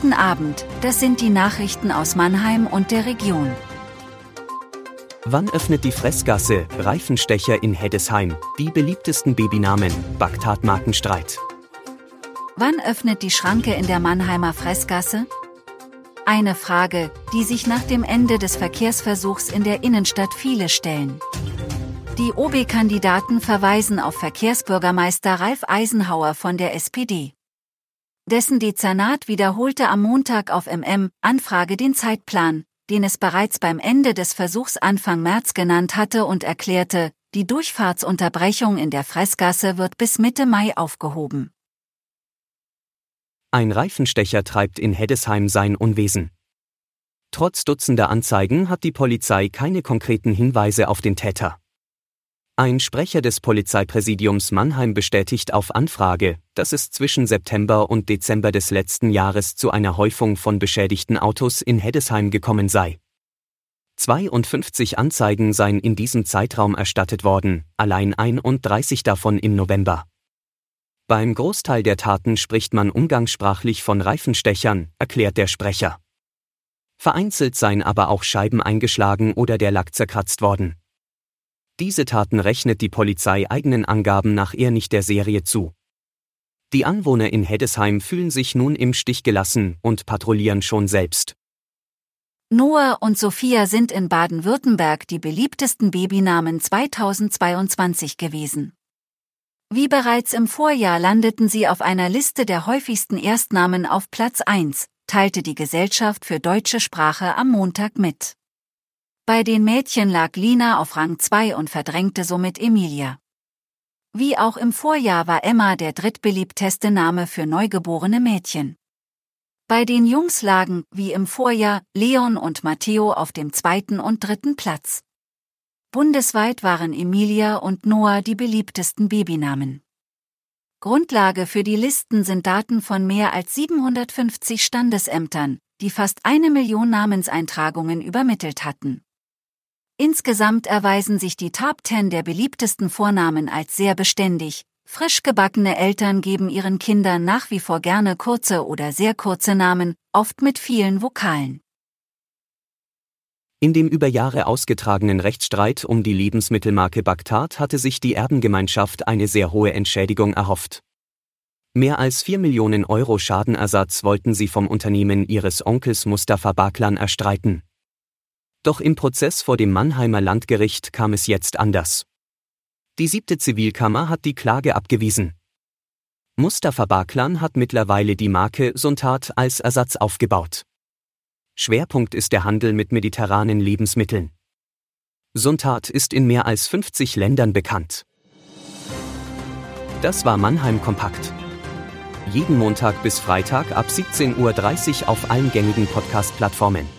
Guten Abend, das sind die Nachrichten aus Mannheim und der Region. Wann öffnet die Fressgasse, Reifenstecher in Heddesheim, die beliebtesten Babynamen, Bagdad-Markenstreit? Wann öffnet die Schranke in der Mannheimer Fressgasse? Eine Frage, die sich nach dem Ende des Verkehrsversuchs in der Innenstadt viele stellen. Die OB-Kandidaten verweisen auf Verkehrsbürgermeister Ralf Eisenhauer von der SPD. Dessen Dezernat wiederholte am Montag auf MM Anfrage den Zeitplan, den es bereits beim Ende des Versuchs Anfang März genannt hatte und erklärte, die Durchfahrtsunterbrechung in der Fressgasse wird bis Mitte Mai aufgehoben. Ein Reifenstecher treibt in Heddesheim sein Unwesen. Trotz dutzender Anzeigen hat die Polizei keine konkreten Hinweise auf den Täter. Ein Sprecher des Polizeipräsidiums Mannheim bestätigt auf Anfrage, dass es zwischen September und Dezember des letzten Jahres zu einer Häufung von beschädigten Autos in Heddesheim gekommen sei. 52 Anzeigen seien in diesem Zeitraum erstattet worden, allein 31 davon im November. Beim Großteil der Taten spricht man umgangssprachlich von Reifenstechern, erklärt der Sprecher. Vereinzelt seien aber auch Scheiben eingeschlagen oder der Lack zerkratzt worden. Diese Taten rechnet die Polizei eigenen Angaben nach eher nicht der Serie zu. Die Anwohner in Heddesheim fühlen sich nun im Stich gelassen und patrouillieren schon selbst. Noah und Sophia sind in Baden-Württemberg die beliebtesten Babynamen 2022 gewesen. Wie bereits im Vorjahr landeten sie auf einer Liste der häufigsten Erstnamen auf Platz 1, teilte die Gesellschaft für deutsche Sprache am Montag mit. Bei den Mädchen lag Lina auf Rang 2 und verdrängte somit Emilia. Wie auch im Vorjahr war Emma der drittbeliebteste Name für neugeborene Mädchen. Bei den Jungs lagen, wie im Vorjahr, Leon und Matteo auf dem zweiten und dritten Platz. Bundesweit waren Emilia und Noah die beliebtesten Babynamen. Grundlage für die Listen sind Daten von mehr als 750 Standesämtern, die fast eine Million Namenseintragungen übermittelt hatten. Insgesamt erweisen sich die Top 10 der beliebtesten Vornamen als sehr beständig. Frisch gebackene Eltern geben ihren Kindern nach wie vor gerne kurze oder sehr kurze Namen, oft mit vielen Vokalen. In dem über Jahre ausgetragenen Rechtsstreit um die Lebensmittelmarke Bagdad hatte sich die Erbengemeinschaft eine sehr hohe Entschädigung erhofft. Mehr als 4 Millionen Euro Schadenersatz wollten sie vom Unternehmen ihres Onkels Mustafa Baklan erstreiten. Doch im Prozess vor dem Mannheimer Landgericht kam es jetzt anders. Die siebte Zivilkammer hat die Klage abgewiesen. Mustafa Baklan hat mittlerweile die Marke Suntat als Ersatz aufgebaut. Schwerpunkt ist der Handel mit mediterranen Lebensmitteln. Suntat ist in mehr als 50 Ländern bekannt. Das war Mannheim Kompakt. Jeden Montag bis Freitag ab 17.30 Uhr auf allen gängigen Podcast-Plattformen.